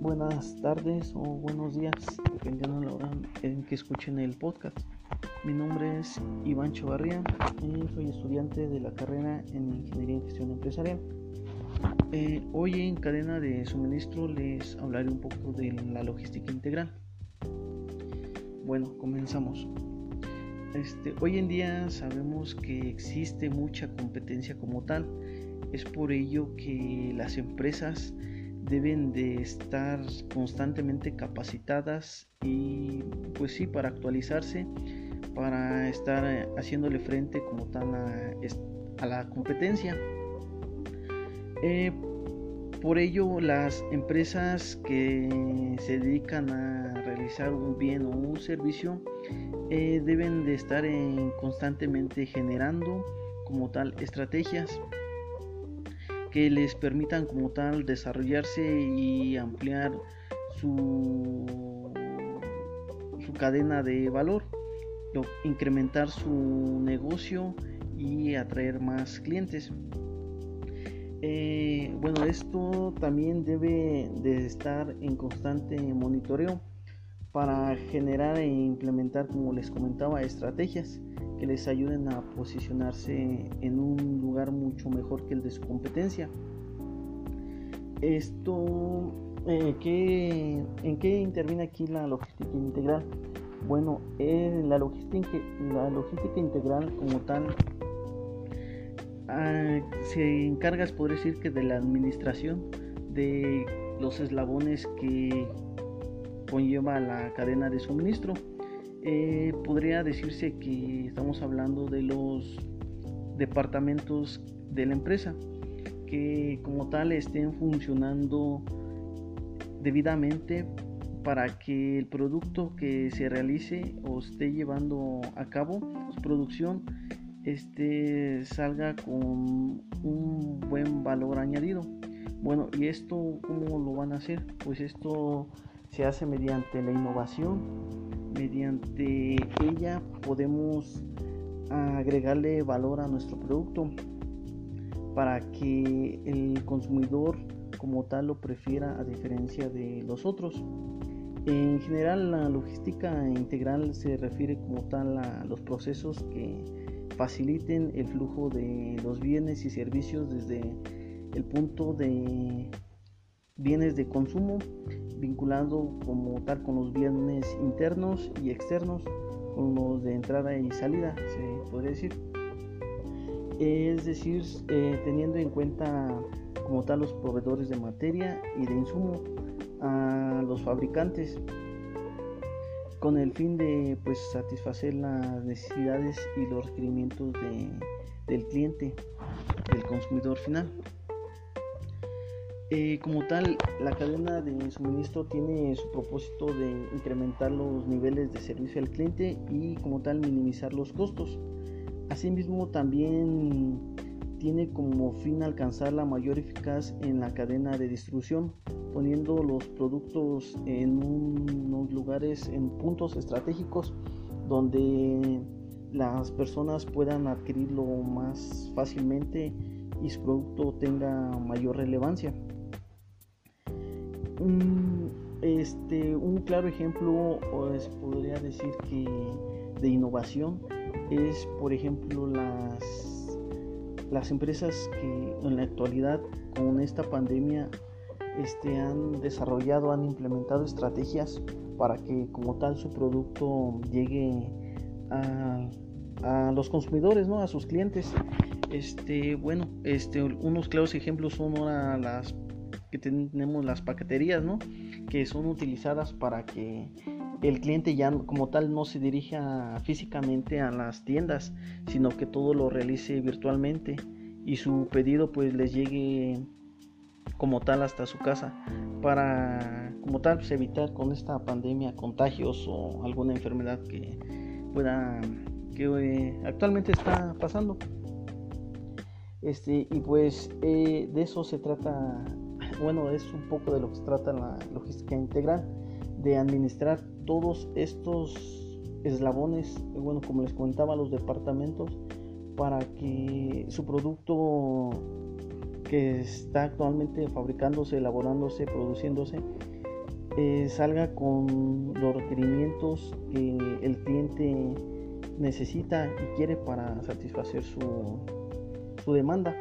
Buenas tardes o buenos días, dependiendo de la hora en que escuchen el podcast. Mi nombre es Iván Chavarría y soy estudiante de la carrera en Ingeniería en Gestión Empresarial. Eh, hoy en cadena de suministro les hablaré un poco de la logística integral. Bueno, comenzamos. Este, hoy en día sabemos que existe mucha competencia como tal. Es por ello que las empresas deben de estar constantemente capacitadas y pues sí, para actualizarse, para estar eh, haciéndole frente como tal a, la competencia. Eh, por ello, las empresas que se dedican a realizar un bien o un servicio eh, deben de estar constantemente generando como tal estrategias que les permitan como tal desarrollarse y ampliar su, su cadena de valor, incrementar su negocio y atraer más clientes. Eh, bueno, esto también debe de estar en constante monitoreo para generar e implementar, como les comentaba, estrategias que les ayuden a posicionarse en un lugar mucho mejor que el de su competencia. Esto, eh, ¿en qué interviene aquí la logística integral? Bueno, la, logística, la logística integral como tal ah, se encarga, por decir que de la administración de los eslabones que conlleva la cadena de suministro. Eh, podría decirse que estamos hablando de los departamentos de la empresa que como tal estén funcionando debidamente para que el producto que se realice o esté llevando a cabo su producción este salga con un buen valor añadido. Bueno y esto cómo lo van a hacer pues esto se hace mediante la innovación mediante ella podemos agregarle valor a nuestro producto para que el consumidor como tal lo prefiera a diferencia de los otros. En general la logística integral se refiere como tal a los procesos que faciliten el flujo de los bienes y servicios desde el punto de bienes de consumo vinculado como tal con los bienes internos y externos, con los de entrada y salida, se podría decir. Es decir, eh, teniendo en cuenta como tal los proveedores de materia y de insumo, a los fabricantes, con el fin de pues satisfacer las necesidades y los requerimientos del cliente, del consumidor final. Eh, como tal, la cadena de suministro tiene su propósito de incrementar los niveles de servicio al cliente y como tal minimizar los costos. Asimismo, también tiene como fin alcanzar la mayor eficacia en la cadena de distribución, poniendo los productos en unos lugares, en puntos estratégicos donde las personas puedan adquirirlo más fácilmente y su producto tenga mayor relevancia. Un, este, un claro ejemplo, podría decir que de innovación, es por ejemplo las, las empresas que en la actualidad con esta pandemia este, han desarrollado, han implementado estrategias para que como tal su producto llegue a, a los consumidores, ¿no? a sus clientes. Este, bueno, este, unos claros ejemplos son ahora las que tenemos las paqueterías, ¿no? Que son utilizadas para que el cliente ya como tal no se dirija físicamente a las tiendas, sino que todo lo realice virtualmente y su pedido pues les llegue como tal hasta su casa para como tal pues, evitar con esta pandemia contagios o alguna enfermedad que pueda que eh, actualmente está pasando este y pues eh, de eso se trata bueno, es un poco de lo que se trata la logística integral, de administrar todos estos eslabones, bueno, como les comentaba, los departamentos, para que su producto que está actualmente fabricándose, elaborándose, produciéndose, eh, salga con los requerimientos que el cliente necesita y quiere para satisfacer su, su demanda.